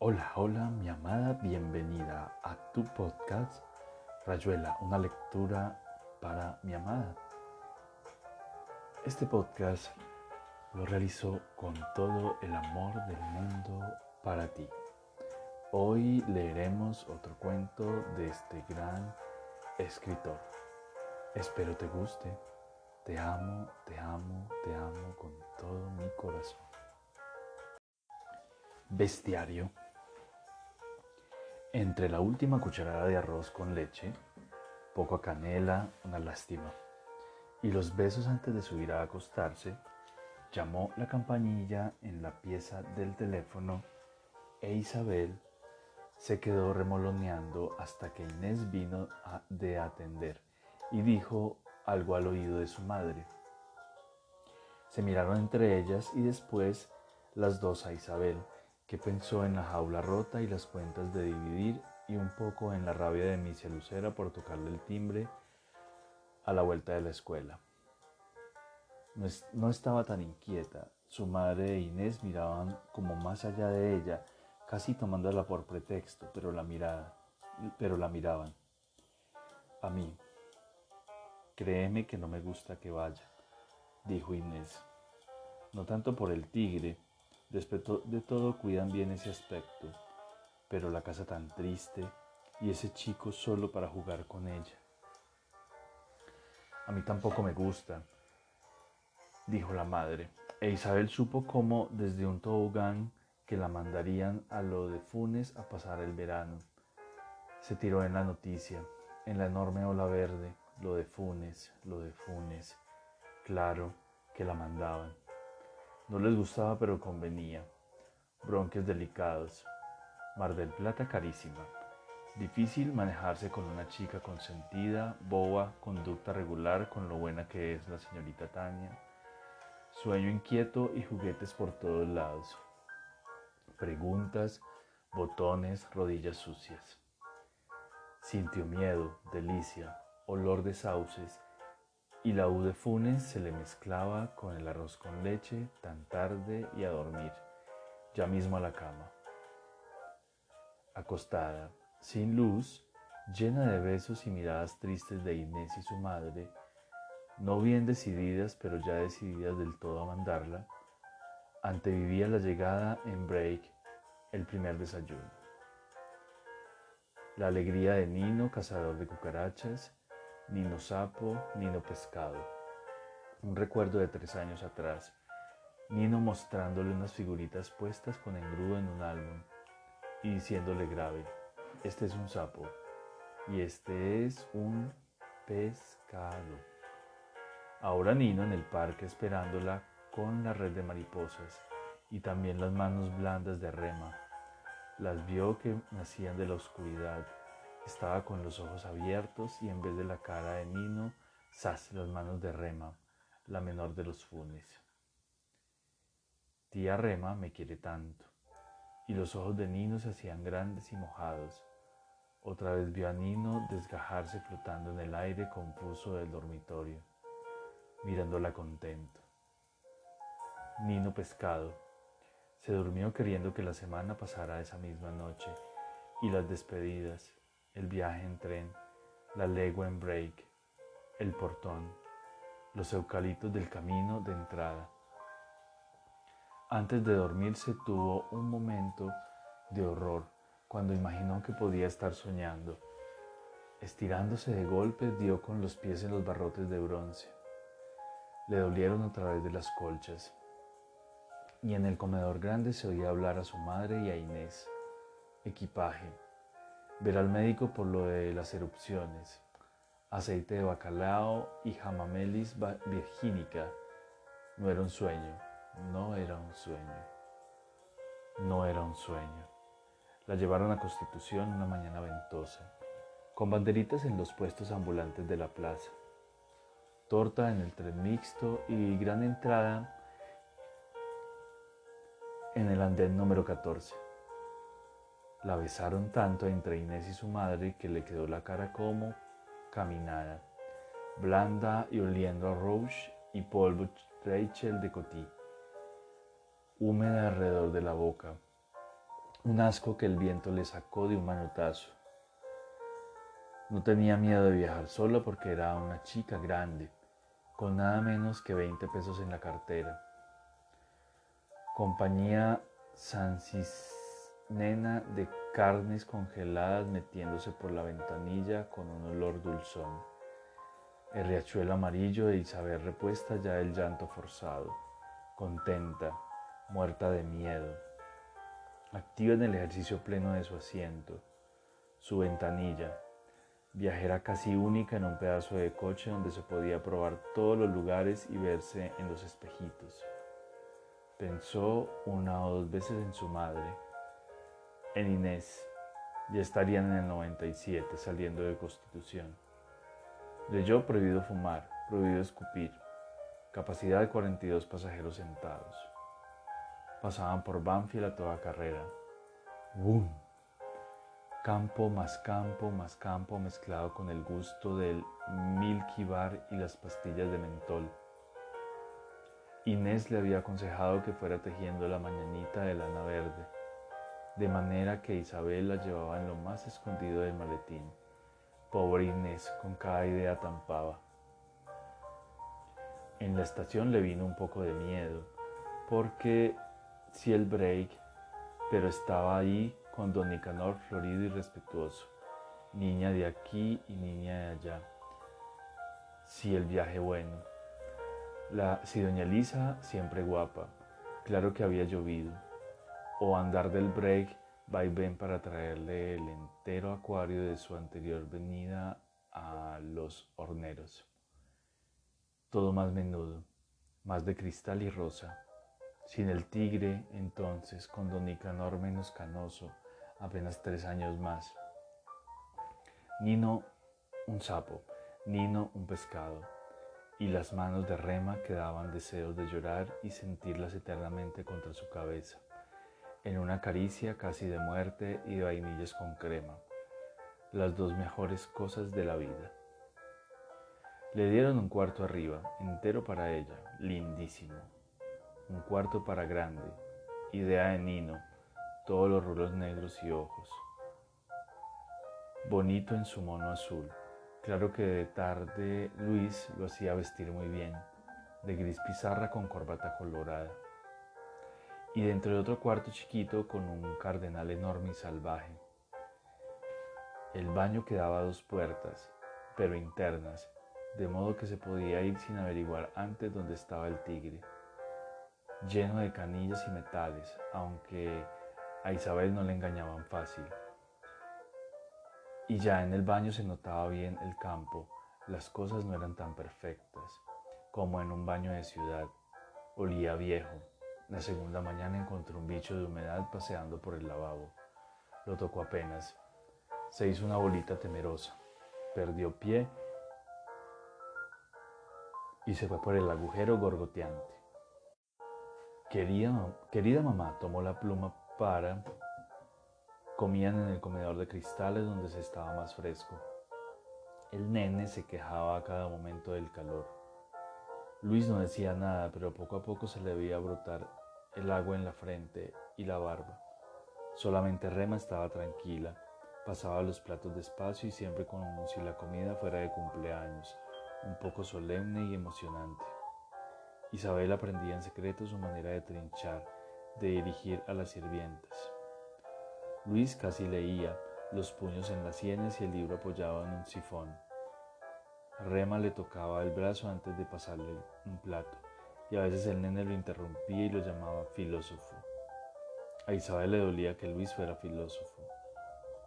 Hola, hola, mi amada, bienvenida a tu podcast Rayuela, una lectura para mi amada. Este podcast lo realizo con todo el amor del mundo para ti. Hoy leeremos otro cuento de este gran escritor. Espero te guste. Te amo, te amo, te amo con todo mi corazón. Bestiario. Entre la última cucharada de arroz con leche, poco canela, una lástima, y los besos antes de subir a acostarse, llamó la campanilla en la pieza del teléfono e Isabel se quedó remoloneando hasta que Inés vino a, de atender y dijo algo al oído de su madre. Se miraron entre ellas y después las dos a Isabel que pensó en la jaula rota y las cuentas de dividir y un poco en la rabia de Misia Lucera por tocarle el timbre a la vuelta de la escuela. No, estaba tan inquieta. Su madre e Inés miraban como más allá de ella, casi tomándola por pretexto, pero la mirada, pero la miraban. A mí, créeme que no me gusta que vaya, dijo Inés. No tanto por el tigre, Después de todo cuidan bien ese aspecto, pero la casa tan triste y ese chico solo para jugar con ella. A mí tampoco me gusta, dijo la madre, e Isabel supo cómo desde un tobogán que la mandarían a lo de Funes a pasar el verano. Se tiró en la noticia, en la enorme ola verde, lo de Funes, lo de Funes. Claro que la mandaban. No les gustaba pero convenía. Bronquios delicados. Mar del Plata carísima. Difícil manejarse con una chica consentida, boba, conducta regular con lo buena que es la señorita Tania. Sueño inquieto y juguetes por todos lados. Preguntas, botones, rodillas sucias. Sintió miedo, delicia, olor de sauces y la U de Funes se le mezclaba con el arroz con leche tan tarde y a dormir, ya mismo a la cama. Acostada, sin luz, llena de besos y miradas tristes de Inés y su madre, no bien decididas pero ya decididas del todo a mandarla, antevivía la llegada en break el primer desayuno. La alegría de Nino, cazador de cucarachas, Nino Sapo, Nino Pescado. Un recuerdo de tres años atrás. Nino mostrándole unas figuritas puestas con engrudo en un álbum y diciéndole grave, este es un sapo y este es un pescado. Ahora Nino en el parque esperándola con la red de mariposas y también las manos blandas de rema. Las vio que nacían de la oscuridad estaba con los ojos abiertos y en vez de la cara de Nino, sas las manos de Rema, la menor de los funes. Tía Rema me quiere tanto. Y los ojos de Nino se hacían grandes y mojados. Otra vez vio a Nino desgajarse flotando en el aire confuso del dormitorio, mirándola contento. Nino pescado. Se durmió queriendo que la semana pasara esa misma noche y las despedidas, el viaje en tren, la legua en break, el portón, los eucaliptos del camino de entrada. Antes de dormirse tuvo un momento de horror cuando imaginó que podía estar soñando. Estirándose de golpe dio con los pies en los barrotes de bronce. Le dolieron a través de las colchas. Y en el comedor grande se oía hablar a su madre y a Inés. Equipaje ver al médico por lo de las erupciones, aceite de bacalao y jamamelis virgínica. No era un sueño, no era un sueño, no era un sueño. La llevaron a Constitución una mañana ventosa, con banderitas en los puestos ambulantes de la plaza, torta en el tren mixto y gran entrada en el andén número 14. La besaron tanto entre Inés y su madre que le quedó la cara como caminada, blanda y oliendo a rouge y polvo Rachel de Coty, húmeda alrededor de la boca. un asco que el viento le sacó de un manotazo. No tenía miedo de viajar sola porque era una chica grande, con nada menos que 20 pesos en la cartera. Compañía Nena de carnes congeladas metiéndose por la ventanilla con un olor dulzón. El riachuelo amarillo de Isabel repuesta ya el llanto forzado, contenta, muerta de miedo. Activa en el ejercicio pleno de su asiento, su ventanilla, viajera casi única en un pedazo de coche donde se podía probar todos los lugares y verse en los espejitos. Pensó una o dos veces en su madre, en Inés. Ya estarían en el 97 saliendo de Constitución. Leyó prohibido fumar, prohibido escupir. Capacidad de 42 pasajeros sentados. Pasaban por Banfield a toda carrera. ¡Bum! Campo más campo más campo mezclado con el gusto del Milky Bar y las pastillas de mentol. Inés le había aconsejado que fuera tejiendo la mañanita de lana verde, de manera que Isabel la llevaba en lo más escondido del maletín. Pobre Inés, con cada idea tampaba. En la estación le vino un poco de miedo, porque si el break, pero estaba ahí con don Nicanor florido y respetuoso, niña de aquí y niña de allá. Si el viaje bueno. La, si doña Elisa siempre guapa, claro que había llovido. O andar del break va y ven para traerle el entero acuario de su anterior venida a los horneros. Todo más menudo, más de cristal y rosa. Sin el tigre, entonces, con don Nicanor menos canoso, apenas tres años más. Nino un sapo, Nino un pescado, y las manos de Rema que daban deseos de llorar y sentirlas eternamente contra su cabeza, en una caricia casi de muerte y de vainillas con crema, las dos mejores cosas de la vida. Le dieron un cuarto arriba, entero para ella, lindísimo, un cuarto para grande, idea de Nino, todos los rulos negros y ojos. Bonito en su mono azul. Claro que de tarde Luis lo hacía vestir muy bien, de gris pizarra con corbata colorada. Y dentro de otro cuarto chiquito con un cardenal enorme y salvaje. El baño quedaba a dos puertas, pero internas, de modo que se podía ir sin averiguar antes dónde estaba el tigre. Lleno de canillas y metales, aunque a Isabel no le engañaban fácil. Y ya en el baño se notaba bien el campo, las cosas no eran tan perfectas como en un baño de ciudad. Olía viejo. La segunda mañana encontró un bicho de humedad paseando por el lavabo. Lo tocó apenas. Se hizo una bolita temerosa. Perdió pie y se fue por el agujero gorgoteante. Querida, querida mamá tomó la pluma para comían en el comedor de cristales donde se estaba más fresco. El nene se quejaba a cada momento del calor. Luis no decía nada, pero poco a poco se le veía brotar el agua en la frente y la barba. Solamente Rema estaba tranquila, pasaba los platos despacio y siempre como si la comida fuera de cumpleaños, un poco solemne y emocionante. Isabel aprendía en secreto su manera de trinchar, de dirigir a las sirvientas. Luis casi leía, los puños en las sienes y el libro apoyado en un sifón. Rema le tocaba el brazo antes de pasarle un plato, y a veces el nene lo interrumpía y lo llamaba filósofo. A Isabel le dolía que Luis fuera filósofo.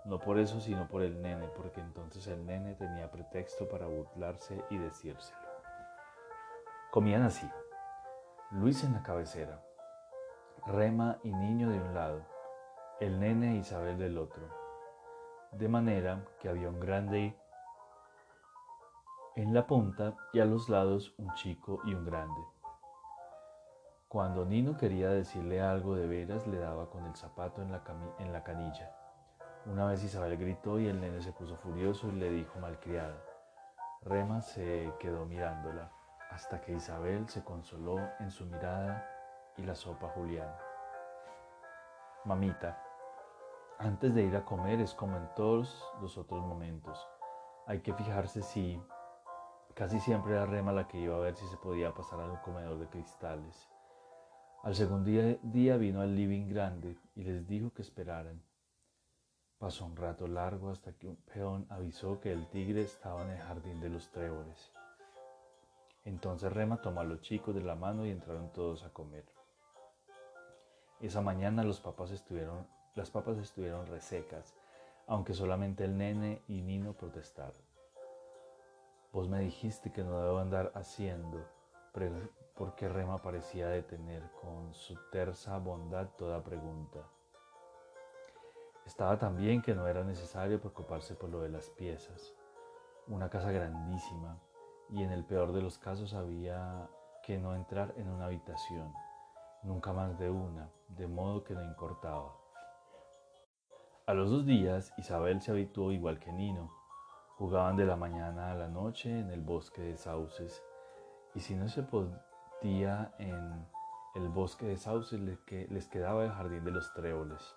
No por eso, sino por el nene, porque entonces el nene tenía pretexto para burlarse y decírselo. Comían así. Luis en la cabecera, Rema y niño de un lado, el nene e Isabel del otro, de manera que había un grande en la punta y a los lados un chico y un grande. Cuando Nino quería decirle algo de veras, le daba con el zapato en la, en la canilla. Una vez Isabel gritó y el nene se puso furioso y le dijo malcriada. Rema se quedó mirándola hasta que Isabel se consoló en su mirada y la sopa juliana. Mamita, Antes de ir a comer es como en todos los otros momentos. Hay que fijarse si casi siempre era Rema la que iba a ver si se podía pasar al comedor de cristales. Al segundo día vino al living grande y les dijo que esperaran. Pasó un rato largo hasta que un peón avisó que el tigre estaba en el jardín de los tréboles. Entonces Rema tomó a los chicos de la mano y entraron todos a comer. Esa mañana las papas estuvieron resecas, aunque solamente el nene y Nino protestaron. Vos me dijiste que no debo andar haciendo, porque Rema parecía detener con su tersa bondad toda pregunta. Estaba también que no era necesario preocuparse por lo de las piezas. Una casa grandísima y en el peor de los casos había que no entrar en una habitación, nunca más de una, de modo que no importaba. A los dos días Isabel se habituó igual que Nino. Jugaban de la mañana a la noche en el bosque de sauces y si no se en el bosque de sauces les quedaba el jardín de los tréboles,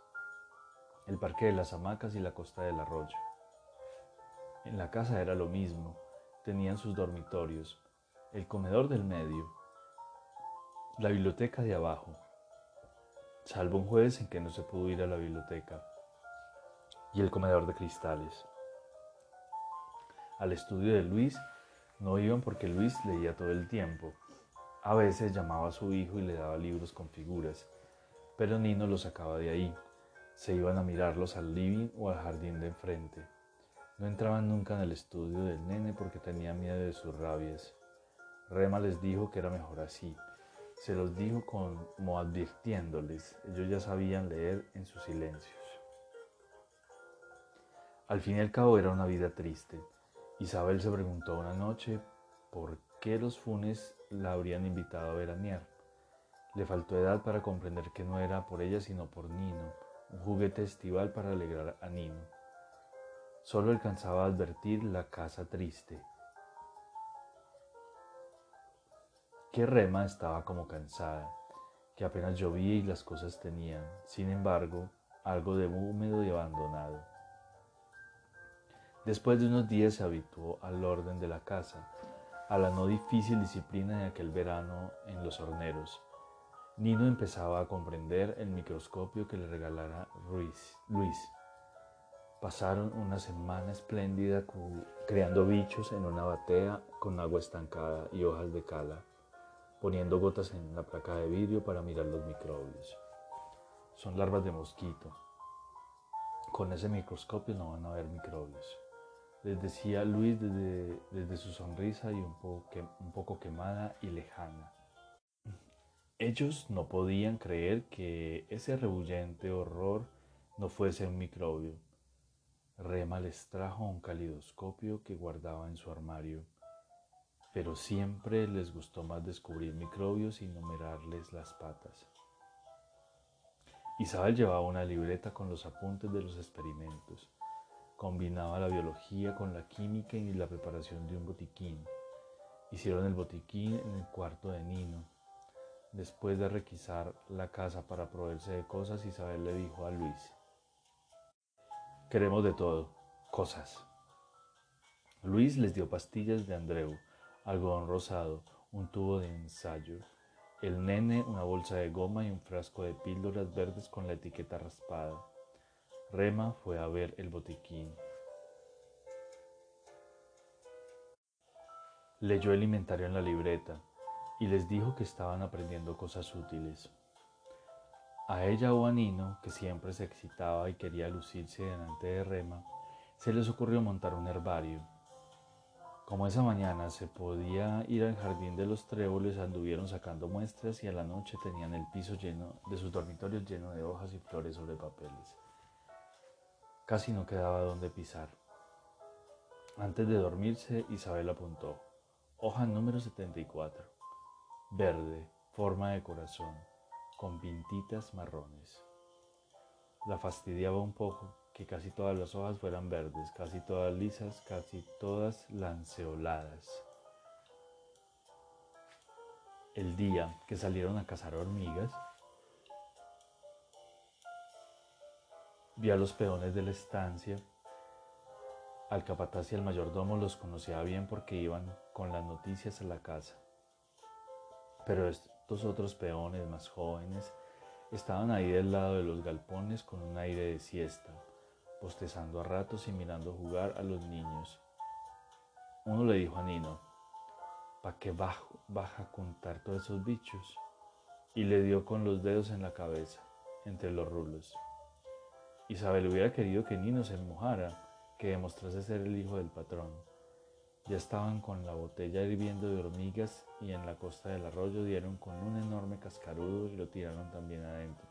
el parque de las hamacas y la costa del arroyo. En la casa era lo mismo, tenían sus dormitorios, el comedor del medio, la biblioteca de abajo, salvo un jueves en que no se pudo ir a la biblioteca, y el comedor de cristales. Al estudio de Luis no iban porque Luis leía todo el tiempo. A veces llamaba a su hijo y le daba libros con figuras, pero Nino los sacaba de ahí. Se iban a mirarlos al living o al jardín de enfrente. No entraban nunca en el estudio del nene porque tenía miedo de sus rabias. Rema les dijo que era mejor así. Se los dijo como advirtiéndoles. Ellos ya sabían leer en sus silencios. Al fin y al cabo era una vida triste. Isabel se preguntó una noche por qué los Funes la habrían invitado a veranear. Le faltó edad para comprender que no era por ella sino por Nino, un juguete estival para alegrar a Nino. Solo alcanzaba a advertir la casa triste. Que Rema estaba como cansada, que apenas llovía y las cosas tenían, sin embargo, algo de húmedo y abandonado. Después de unos días se habituó al orden de la casa, a la no difícil disciplina de aquel verano en los horneros. Nino empezaba a comprender el microscopio que le regalara Luis. Pasaron una semana espléndida creando bichos en una batea con agua estancada y hojas de cala, poniendo gotas en la placa de vidrio para mirar los microbios. Son larvas de mosquito. Con ese microscopio no van a ver microbios les decía Luis desde, desde su sonrisa y un poco, un poco quemada y lejana. Ellos no podían creer que ese rebullente horror no fuese un microbio. Rema les trajo un calidoscopio que guardaba en su armario, pero siempre les gustó más descubrir microbios y numerarles las patas. Isabel llevaba una libreta con los apuntes de los experimentos Combinaba la biología con la química y la preparación de un botiquín. Hicieron el botiquín en el cuarto de Nino. Después de requisar la casa para proveerse de cosas, Isabel le dijo a Luis, queremos de todo, cosas. Luis les dio pastillas de Andreu, algodón rosado, un tubo de ensayo, el nene una bolsa de goma y un frasco de píldoras verdes con la etiqueta raspada. Rema fue a ver el botiquín. Leyó el inventario en la libreta y les dijo que estaban aprendiendo cosas útiles. A ella o a Nino, que siempre se excitaba y quería lucirse delante de Rema, se les ocurrió montar un herbario. Como esa mañana se podía ir al jardín de los tréboles, anduvieron sacando muestras y a la noche tenían el piso lleno de sus dormitorios lleno de hojas y flores sobre papeles. Casi no quedaba donde pisar. Antes de dormirse, Isabel apuntó. Hoja número 74. Verde, forma de corazón, con pintitas marrones. La fastidiaba un poco que casi todas las hojas fueran verdes, casi todas lisas, casi todas lanceoladas. El día que salieron a cazar hormigas, Vio a los peones de la estancia. Al capataz y al mayordomo los conocía bien porque iban con las noticias a la casa. Pero estos otros peones más jóvenes estaban ahí del lado de los galpones con un aire de siesta, bostezando a ratos y mirando jugar a los niños. Uno le dijo a Nino, ¿para qué bajo, baja a contar todos esos bichos? Y le dio con los dedos en la cabeza, entre los rulos. Isabel hubiera querido que Nino se mojara, que demostrase ser el hijo del patrón. Ya estaban con la botella hirviendo de hormigas y en la costa del arroyo dieron con un enorme cascarudo y lo tiraron también adentro.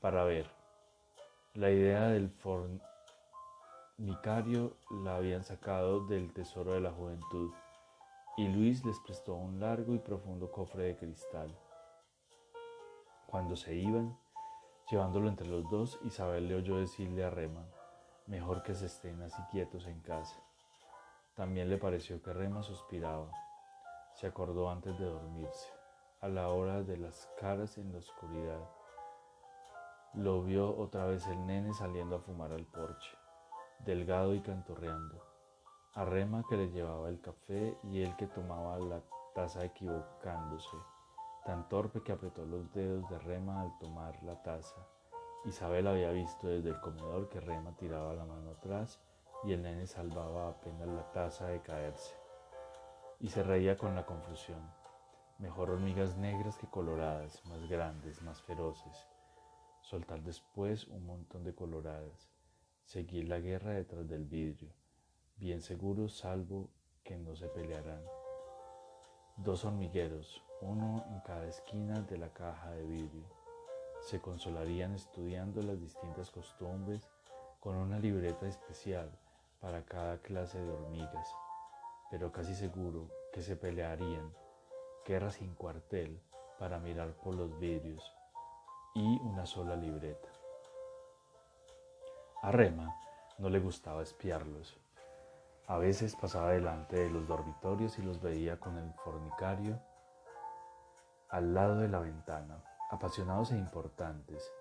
Para ver, la idea del fornicario la habían sacado del tesoro de la juventud y Luis les prestó un largo y profundo cofre de cristal. Cuando se iban, Llevándolo entre los dos, Isabel le oyó decirle a Rema, mejor que se estén así quietos en casa. También le pareció que Rema suspiraba. Se acordó antes de dormirse, a la hora de las caras en la oscuridad. Lo vio otra vez el nene saliendo a fumar al porche, delgado y cantorreando. A Rema que le llevaba el café y él que tomaba la taza equivocándose tan torpe que apretó los dedos de Rema al tomar la taza. Isabel había visto desde el comedor que Rema tiraba la mano atrás y el nene salvaba apenas la taza de caerse. Y se reía con la confusión. Mejor hormigas negras que coloradas, más grandes, más feroces. Soltar después un montón de coloradas. Seguir la guerra detrás del vidrio. Bien seguro, salvo que no se pelearán. Dos hormigueros, uno en cada esquina de la caja de vidrio. Se consolarían estudiando las distintas costumbres con una libreta especial para cada clase de hormigas, pero casi seguro que se pelearían, guerra sin cuartel para mirar por los vidrios y una sola libreta. A Rema no le gustaba espiarlos. A veces pasaba delante de los dormitorios y los veía con el fornicario al lado de la ventana, apasionados e importantes.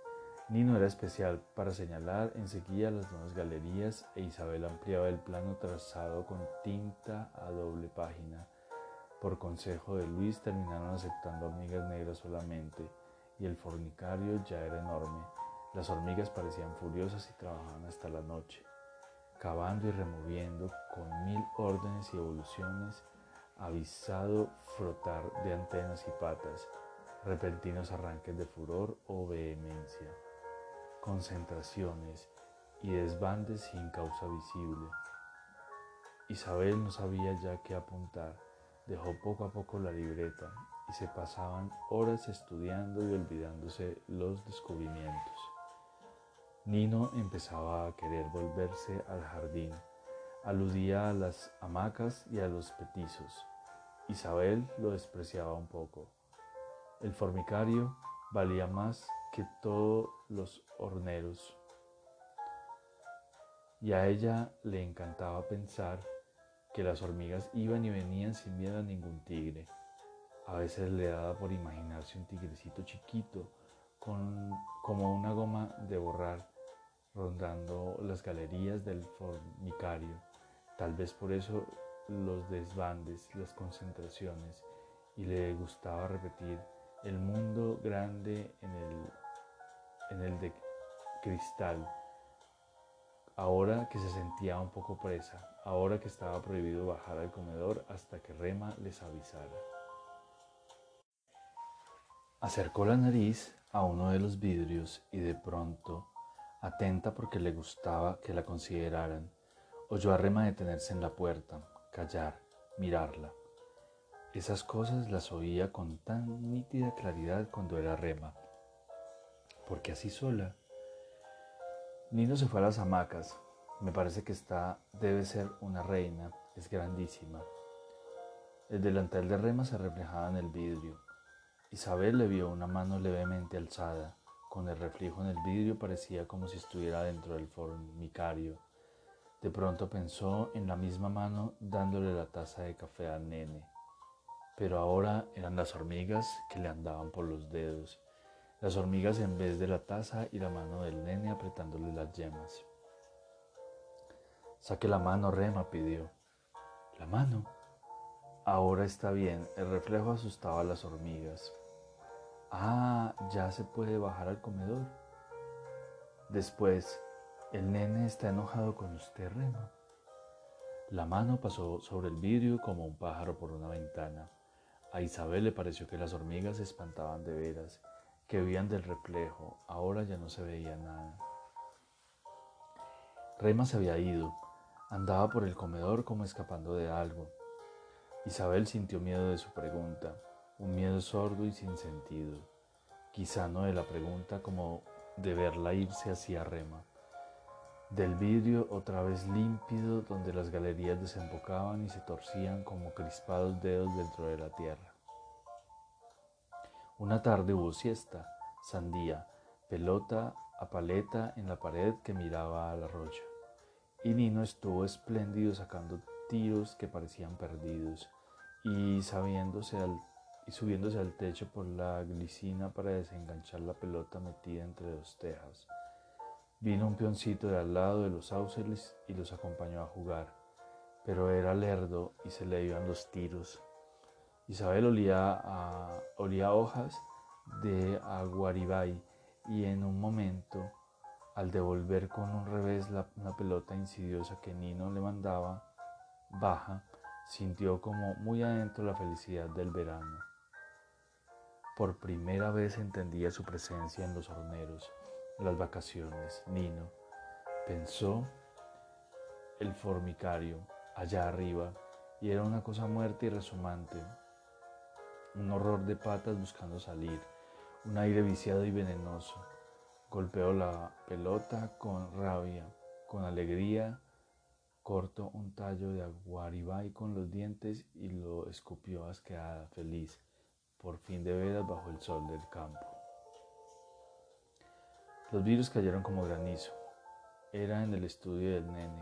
Nino era especial para señalar enseguida las nuevas galerías e Isabel ampliaba el plano trazado con tinta a doble página. Por consejo de Luis terminaron aceptando hormigas negras solamente y el fornicario ya era enorme. Las hormigas parecían furiosas y trabajaban hasta la noche, cavando y removiendo con mil órdenes y evoluciones avisado frotar de antenas y patas, repentinos arranques de furor o vehemencia, concentraciones y desbandes sin causa visible. Isabel no sabía ya qué apuntar, dejó poco a poco la libreta y se pasaban horas estudiando y olvidándose los descubrimientos. Nino empezaba a querer volverse al jardín, aludía a las hamacas y a los petizos, Isabel lo despreciaba un poco. El formicario valía más que todos los horneros. Y a ella le encantaba pensar que las hormigas iban y venían sin miedo a ningún tigre. A veces le daba por imaginarse un tigrecito chiquito con, como una goma de borrar rondando las galerías del formicario. Tal vez por eso los desbandes, las concentraciones y le gustaba repetir el mundo grande en el, en el de cristal. Ahora que se sentía un poco presa, ahora que estaba prohibido bajar al comedor hasta que Rema les avisara. Acercó la nariz a uno de los vidrios y de pronto, atenta porque le gustaba que la consideraran, oyó a Rema detenerse en la puerta, callar, mirarla. Esas cosas las oía con tan nítida claridad cuando era rema, porque así sola. Nino se fue a las hamacas. Me parece que esta debe ser una reina, es grandísima. El delantal de rema se reflejaba en el vidrio. Isabel le vio una mano levemente alzada. Con el reflejo en el vidrio parecía como si estuviera dentro del formicario. De pronto pensó en la misma mano dándole la taza de café al nene, pero ahora eran las hormigas que le andaban por los dedos. las hormigas en vez de la taza y la mano del nene apretándole las yemas. Saque la mano, Rema, pidió. La mano. Ahora está bien, el reflejo asustaba a las hormigas. Ah, ya se puede bajar al comedor. Después, el nene está enojado con usted, Rema. La mano pasó sobre el vidrio como un pájaro por una ventana. A Isabel le pareció que las hormigas se espantaban de veras, que huían del reflejo. Ahora ya no se veía nada. Rema se había ido. Andaba por el comedor como escapando de algo. Isabel sintió miedo de su pregunta, un miedo sordo y sin sentido. Quizá no de la pregunta como de verla irse hacia Rema del vidrio otra vez límpido donde las galerías desembocaban y se torcían como crispados dedos dentro de la tierra. Una tarde hubo siesta, sandía, pelota a paleta en la pared que miraba al arroyo. Y Nino estuvo espléndido sacando tiros que parecían perdidos y, sabiéndose y subiéndose al techo por la glicina para desenganchar la pelota metida entre dos tejas. Vino un peoncito de al lado de los sauceles y los acompañó a jugar, pero era lerdo y se le iban los tiros. Isabel olía a, olía hojas de aguaribay y en un momento, al devolver con un revés la, pelota insidiosa que Nino le mandaba baja, sintió como muy adentro la felicidad del verano. Por primera vez entendía su presencia en los horneros las vacaciones, Nino. Pensó el formicario allá arriba y era una cosa muerta y resumante, un horror de patas buscando salir, un aire viciado y venenoso. Golpeó la pelota con rabia, con alegría, cortó un tallo de aguaribay con los dientes y lo escupió asqueada, feliz, por fin de veras bajo el sol del campo. Los virus cayeron como granizo. Era en el estudio del nene.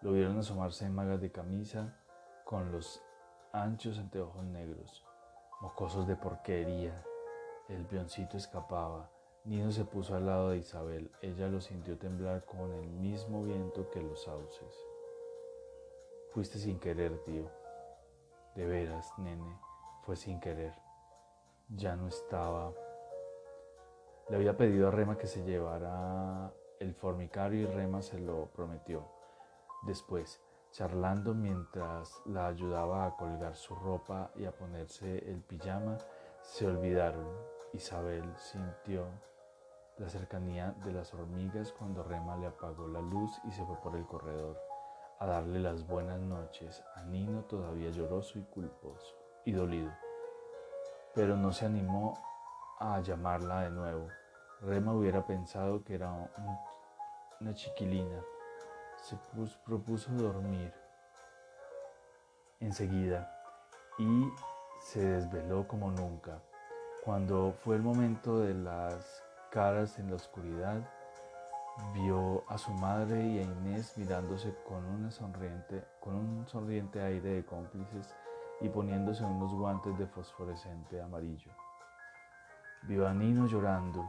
Lo vieron asomarse en magas de camisa con los anchos anteojos negros. Mocosos de porquería. El peoncito escapaba. Nino se puso al lado de Isabel. Ella lo sintió temblar con el mismo viento que los sauces. Fuiste sin querer, tío. De veras, nene, fue sin querer. Ya no estaba le había pedido a Rema que se llevara el formicario y Rema se lo prometió. Después, charlando mientras la ayudaba a colgar su ropa y a ponerse el pijama, se olvidaron. Isabel sintió la cercanía de las hormigas cuando Rema le apagó la luz y se fue por el corredor a darle las buenas noches a Nino todavía lloroso y culposo y dolido. Pero no se animó a llamarla de nuevo. Rema hubiera pensado que era una chiquilina. Se propuso dormir enseguida y se desveló como nunca. Cuando fue el momento de las caras en la oscuridad, vio a su madre y a Inés mirándose con, sonriente, con un sonriente aire de cómplices y poniéndose unos guantes de fosforescente amarillo. Vio a Nino llorando,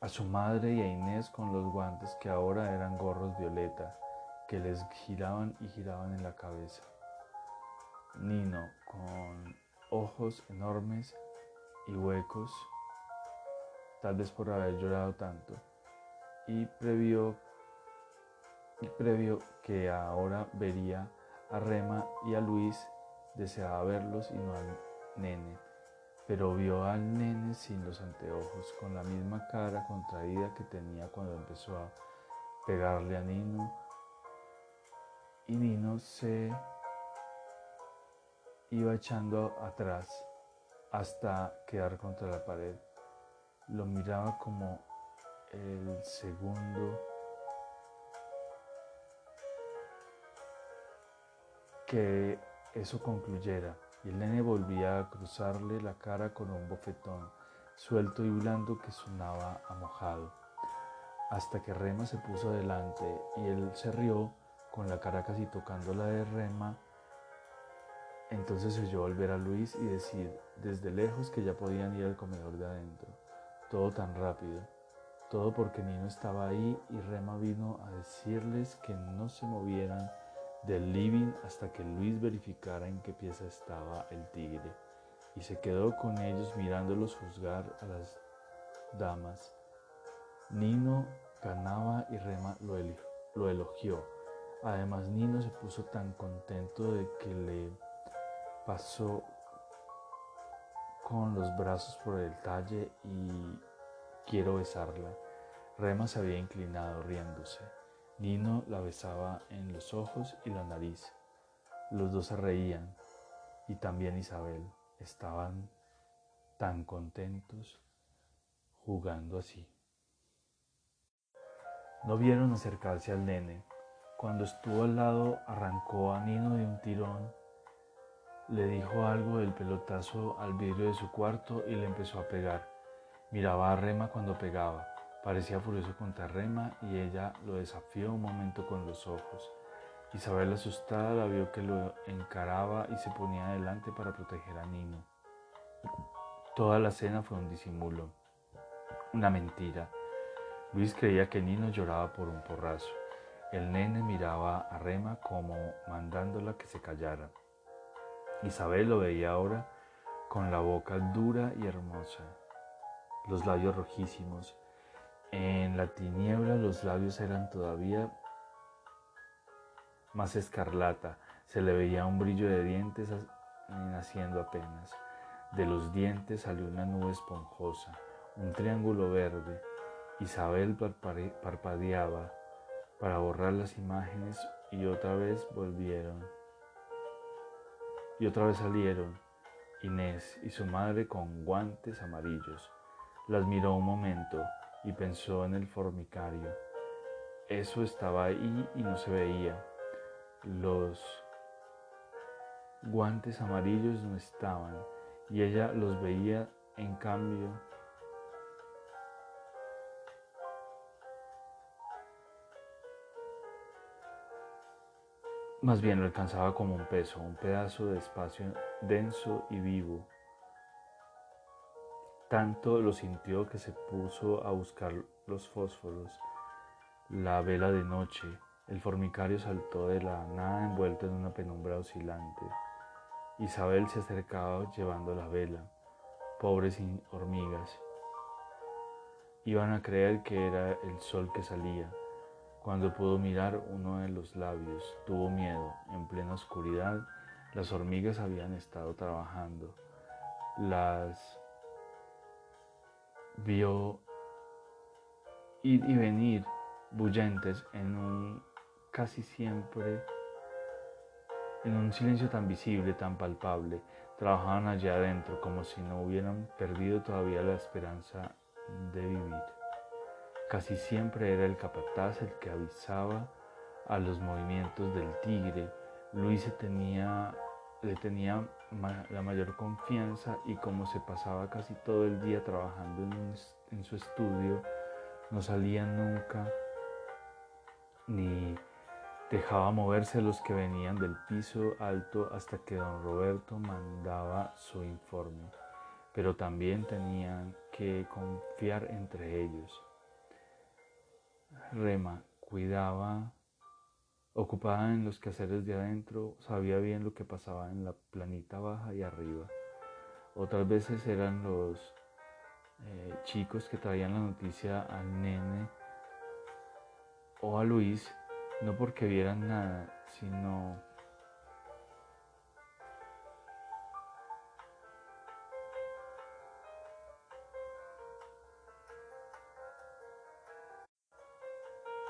a su madre y a Inés con los guantes que ahora eran gorros violeta que les giraban y giraban en la cabeza. Nino con ojos enormes y huecos, tal vez por haber llorado tanto, y previó, y previó que ahora vería a Rema y a Luis, deseaba verlos y no al nene pero vio al nene sin los anteojos, con la misma cara contraída que tenía cuando empezó a pegarle a Nino. Y Nino se iba echando atrás hasta quedar contra la pared. Lo miraba como el segundo que eso concluyera y el nene volvía a cruzarle la cara con un bofetón suelto y blando que sonaba a mojado, hasta que Rema se puso adelante y él se rió con la cara casi tocando la de Rema. Entonces oyó volver a Luis y decir desde lejos que ya podían ir al comedor de adentro. todo tan rápido, todo porque Nino estaba ahí y Rema vino a decirles que no se movieran del living hasta que Luis verificara en qué pieza estaba el tigre y se quedó con ellos mirándolos juzgar a las damas. Nino ganaba y Rema lo, lo elogió. Además Nino se puso tan contento de que le pasó con los brazos por el talle y quiero besarla. Rema se había inclinado riéndose. Nino la besaba en los ojos y la nariz. Los dos se reían y también Isabel. Estaban tan contentos jugando así. No vieron acercarse al nene. Cuando estuvo al lado arrancó a Nino de un tirón le dijo algo del pelotazo al vidrio de su cuarto y le empezó a pegar. Miraba a Rema cuando pegaba. Parecía furioso contra Rema y ella lo desafió un momento con los ojos. Isabel asustada la vio que lo encaraba y se ponía adelante para proteger a Nino. Toda la cena fue un disimulo, una mentira. Luis creía que Nino lloraba por un porrazo. El nene miraba a Rema como mandándola que se callara. Isabel lo veía ahora con la boca dura y hermosa, los labios rojísimos. En la tiniebla los labios eran todavía más escarlata, se le veía un brillo de dientes naciendo apenas. De los dientes salió una nube esponjosa, un triángulo verde. Isabel parpadeaba para borrar las imágenes y otra vez volvieron. Y otra vez salieron Inés y su madre con guantes amarillos. Las miró un momento y pensó en el formicario. Eso estaba ahí y no se veía. Los guantes amarillos no estaban y ella los veía en cambio Más bien lo alcanzaba como un peso, un pedazo de espacio denso y vivo. Tanto lo sintió que se puso a buscar los fósforos, la vela de noche. El formicario saltó de la nada envuelto en una penumbra oscilante. Isabel se acercaba llevando la vela. Pobres hormigas. Iban a creer que era el sol que salía. Cuando pudo mirar uno de los labios, tuvo miedo. En plena oscuridad, las hormigas habían estado trabajando. Las vio ir y venir bullentes en un casi siempre en un silencio tan visible, tan palpable, trabajaban allá adentro como si no hubieran perdido todavía la esperanza de vivir. Casi siempre era el capataz el que avisaba a los movimientos del tigre. Luis tenía, le tenía la mayor confianza y como se pasaba casi todo el día trabajando en, su estudio, no salía nunca ni dejaba moverse los que venían del piso alto hasta que don Roberto mandaba su informe, pero también tenían que confiar entre ellos. Rema cuidaba, ocupada en los quehaceres de adentro, sabía bien lo que pasaba en la planita baja y arriba. Otras veces eran los eh, chicos que traían la noticia al nene o a Luis, no porque vieran nada, sino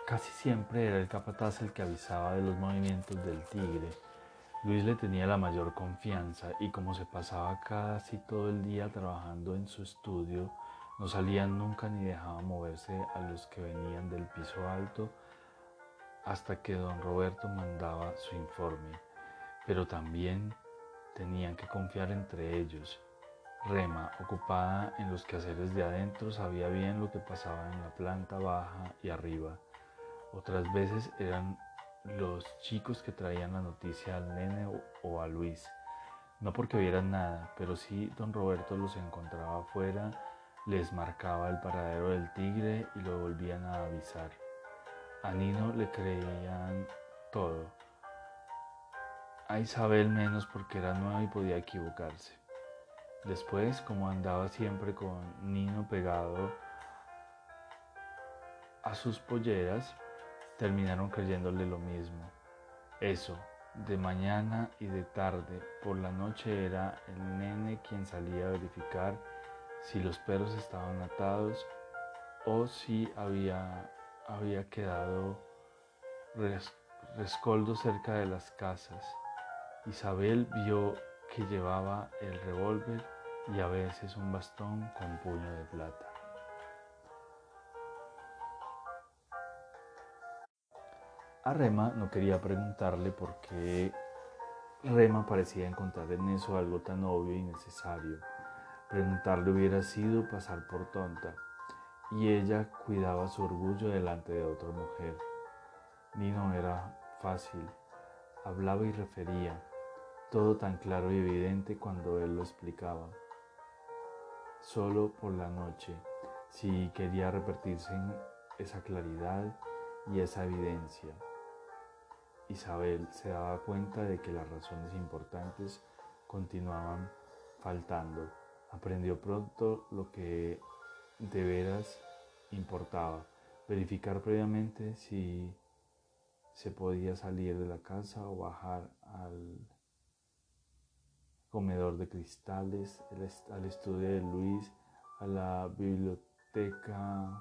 Casi siempre era el capataz el que avisaba de los movimientos del tigre. Luis le tenía la mayor confianza y como se pasaba casi todo el día trabajando en su estudio, no salía nunca ni dejaba moverse a los que venían del piso alto hasta que don Roberto mandaba su informe. Pero también tenían que confiar entre ellos. Rema, ocupada en los quehaceres de adentro, sabía bien lo que pasaba en la planta baja y arriba. Otras veces eran los chicos que traían la noticia al nene o a Luis. No porque vieran nada, pero sí don Roberto los encontraba afuera les marcaba el paradero del tigre y lo volvían a avisar. A Nino le creían todo. A Isabel menos porque era nueva y podía equivocarse. Después, como andaba siempre con Nino pegado a sus polleras, terminaron creyéndole lo mismo. Eso, de mañana y de tarde, por la noche era el nene quien salía a verificar si los perros estaban atados o si había, había quedado rescoldo cerca de las casas. Isabel vio que llevaba el revólver y a veces un bastón con puño de plata. A Rema no quería preguntarle por qué Rema parecía encontrar en eso algo tan obvio y necesario. Preguntarle hubiera sido pasar por tonta, y ella cuidaba su orgullo delante de otra mujer. Ni no era fácil, hablaba y refería, todo tan claro y evidente cuando él lo explicaba. Solo por la noche, si quería repetirse esa claridad y esa evidencia. Isabel se daba cuenta de que las razones importantes continuaban faltando. Aprendió pronto lo que de veras importaba, verificar previamente si se podía salir de la casa o bajar al comedor de cristales, al estudio de Luis, a la biblioteca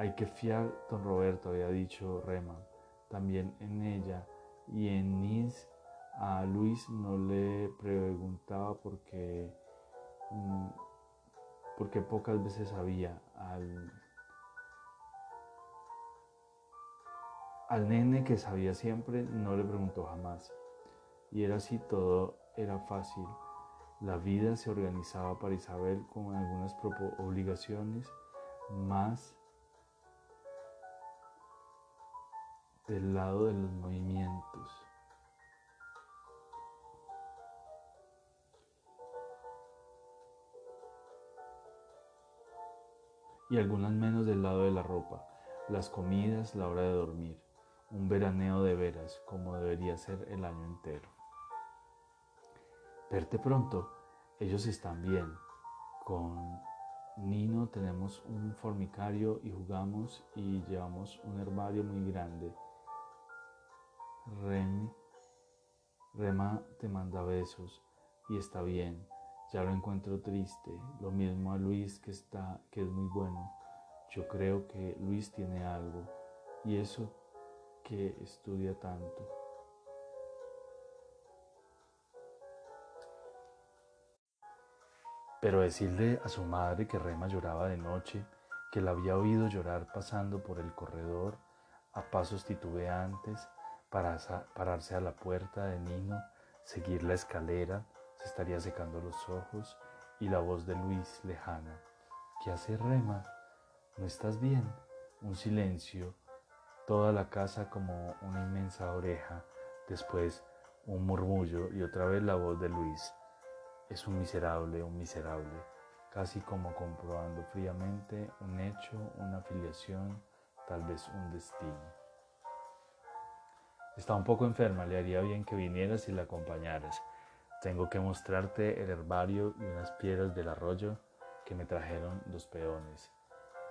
Hay que fiar, don Roberto, había dicho Rema, también en ella y en Nis a Luis no le preguntaba porque, mm, porque pocas veces sabía al, al nene que sabía siempre no le preguntó jamás. Y era así todo era fácil. La vida se organizaba para Isabel con algunas obligaciones más del lado de los movimientos. Y algunas menos del lado de la ropa, las comidas, la hora de dormir, un veraneo de veras, como debería ser el año entero. Verte pronto, ellos están bien. Con Nino tenemos un formicario y jugamos y llevamos un herbario muy grande Rema te manda besos y está bien. Ya lo encuentro triste. Lo mismo a Luis que está, que es muy bueno. Yo creo que Luis tiene algo y eso que estudia tanto. Pero decirle a su madre que Rema lloraba de noche, que la había oído llorar pasando por el corredor a pasos titubeantes, para pararse a la puerta de Nino, seguir la escalera, se estaría secando los ojos y la voz de Luis lejana. ¿Qué hace Rema? ¿No estás bien? Un silencio, toda la casa como una inmensa oreja, después un murmullo y otra vez la voz de Luis. Es un miserable, un miserable, casi como comprobando fríamente un hecho, una afiliación, tal vez un destino. Está un poco enferma, le haría bien que vinieras y la acompañaras. Tengo que mostrarte el herbario y unas piedras del arroyo que me trajeron los peones.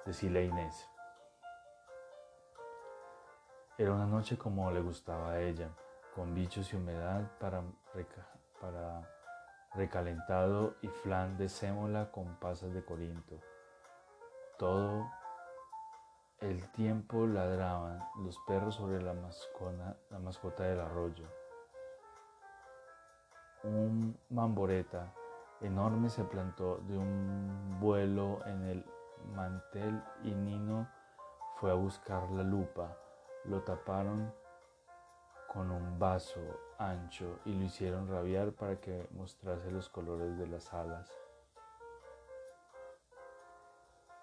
Decíle a Inés. Era una noche como le gustaba a ella, con bichos y humedad para, para recalentado y flan de sémola con pasas de corinto. Todo el tiempo ladraban los perros sobre la, la mascota del arroyo. Un mamboreta enorme se plantó de un vuelo en el mantel y Nino fue a buscar la lupa. Lo taparon con un vaso ancho y lo hicieron rabiar para que mostrase los colores de las alas.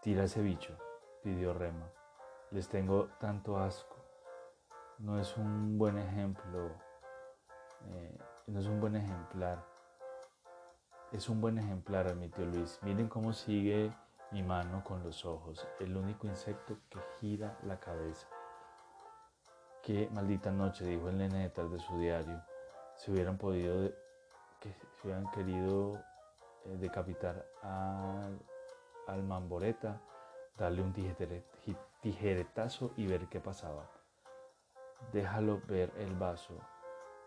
Tira ese bicho, pidió Rema les tengo tanto asco. No es un buen ejemplo, eh, no es un buen ejemplar. Es un buen ejemplar, admitió Luis. Miren cómo sigue mi mano con los ojos, el único insecto que gira la cabeza. Qué maldita noche, dijo el nene detrás de su diario. Si hubieran podido, si hubieran querido eh, decapitar al, al mamboreta, darle un tijeretazo y ver qué pasaba. Déjalo ver el vaso.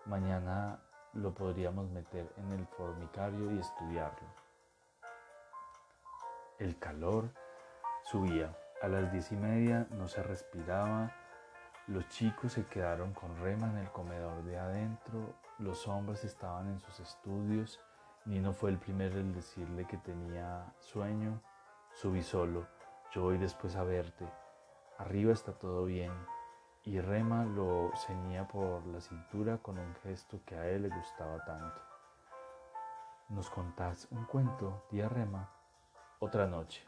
Mañana lo podríamos meter en el formicario y estudiarlo. El calor subía. A las diez y media no se respiraba. Los chicos se quedaron con Rema en el comedor de adentro. Los hombres estaban en sus estudios. Nino fue el primero en decirle que tenía sueño. Subí solo. Yo voy después a verte. Arriba está todo bien y Rema lo ceñía por la cintura con un gesto que a él le gustaba tanto. ¿Nos contás un cuento, tía Rema? Otra noche.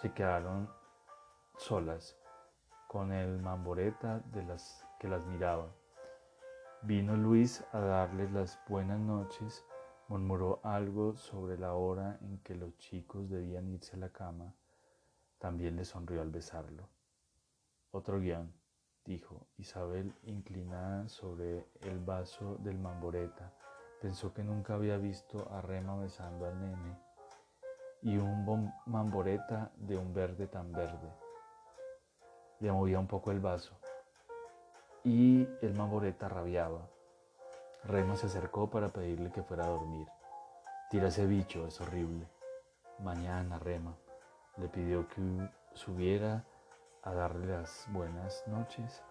Se quedaron solas con el mamboreta de las que las miraba. Vino Luis a darles las buenas noches, murmuró algo sobre la hora en que los chicos debían irse a la cama. También le sonrió al besarlo. Otro guion, dijo Isabel inclinada sobre el vaso del mamboreta. Pensó que nunca había visto a Rema besando al nene y un mamboreta de un verde tan verde. Le movía un poco el vaso y el mamboreta rabiaba. Rema se acercó para pedirle que fuera a dormir. Tira ese bicho, es horrible. Mañana, Rema. Le pidió que subiera a darle las buenas noches,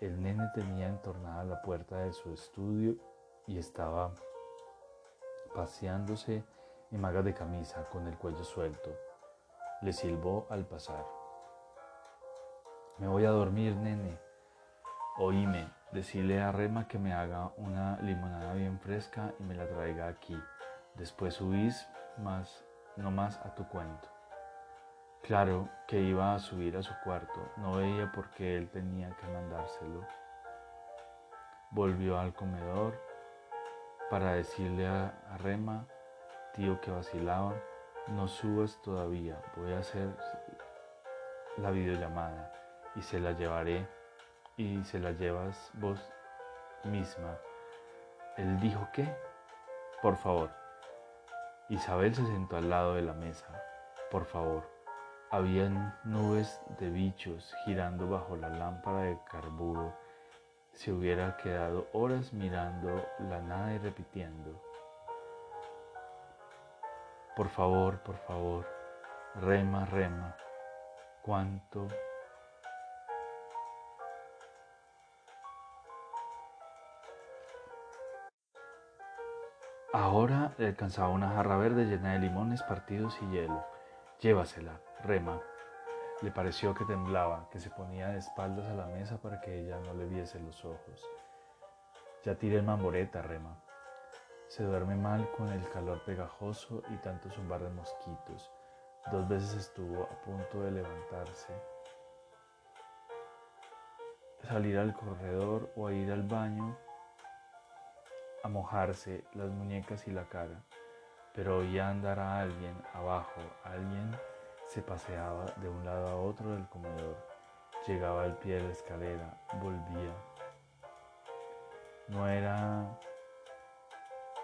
el nene tenía entornada la puerta de su estudio y estaba paseándose en magas de camisa con el cuello suelto. Le silbó al pasar. Me voy a dormir, nene. Oíme, decirle a Rema que me haga una limonada bien fresca y me la traiga aquí. Después subís más, no más a tu cuento. Claro que iba a subir a su cuarto, no veía por qué él tenía que mandárselo. Volvió al comedor para decirle a, Rema, tío que vacilaba, no subas todavía, voy a hacer la videollamada y se la llevaré y se la llevas vos misma. Él dijo que, por favor. Isabel se sentó al lado de la mesa. Por favor. Habían nubes de bichos girando bajo la lámpara de carburo. Se hubiera quedado horas mirando la nada y repitiendo. Por favor, por favor, rema, rema. Cuánto Ahora le alcanzaba una jarra verde llena de limones partidos y hielo. Llévasela, Rema. Le pareció que temblaba, que se ponía de espaldas a la mesa para que ella no le viese los ojos. Ya tiré el mamboreta, Rema. Se duerme mal con el calor pegajoso y tanto zumbar de mosquitos. Dos veces estuvo a punto de levantarse, salir al corredor o a ir al baño a mojarse las muñecas y la cara, pero oía andar a alguien abajo, alguien se paseaba de un lado a otro del comedor, llegaba al pie de la escalera, volvía. No era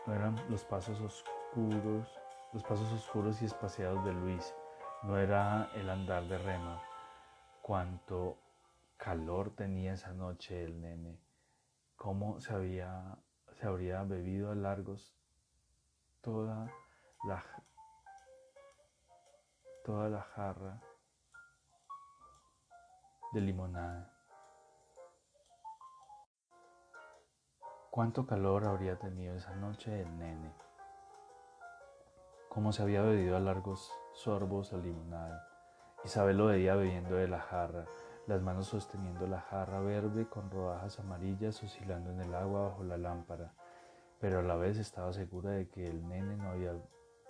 no eran los pasos oscuros, los pasos oscuros y espaciados de Luis, no era el andar de Rema. Cuánto calor tenía esa noche el nene, cómo se había se habría bebido a largos toda la toda la jarra de limonada. Cuánto calor habría tenido esa noche el nene. Cómo se había bebido a largos sorbos la limonada. Isabel lo veía bebiendo de la jarra, las manos sosteniendo la jarra verde con rodajas amarillas oscilando en el agua bajo la lámpara, pero a la vez estaba segura de que el nene no había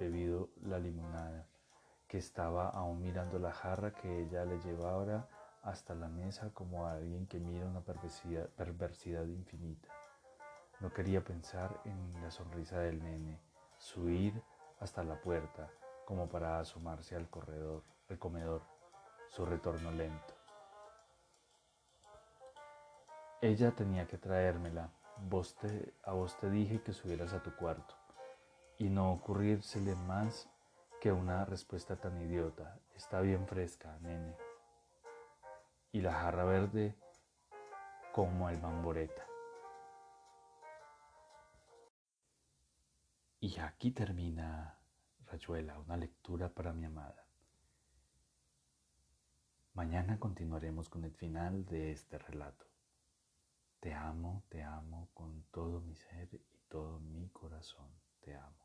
bebido la limonada que estaba aún mirando la jarra que ella le llevaba hasta la mesa como a alguien que mira una perversidad, infinita. No quería pensar en la sonrisa del nene, subir hasta la puerta como para asomarse al corredor, al comedor, su retorno lento. Ella tenía que traérmela. A vos te dije que subieras a tu cuarto y no ocurrírsele más que una respuesta tan idiota. Está bien fresca, nene. Y la jarra verde como el bamboreta. Y aquí termina Rayuela, una lectura para mi amada. Mañana continuaremos con el final de este relato. Te amo, te amo con todo mi ser y todo mi corazón. Te amo.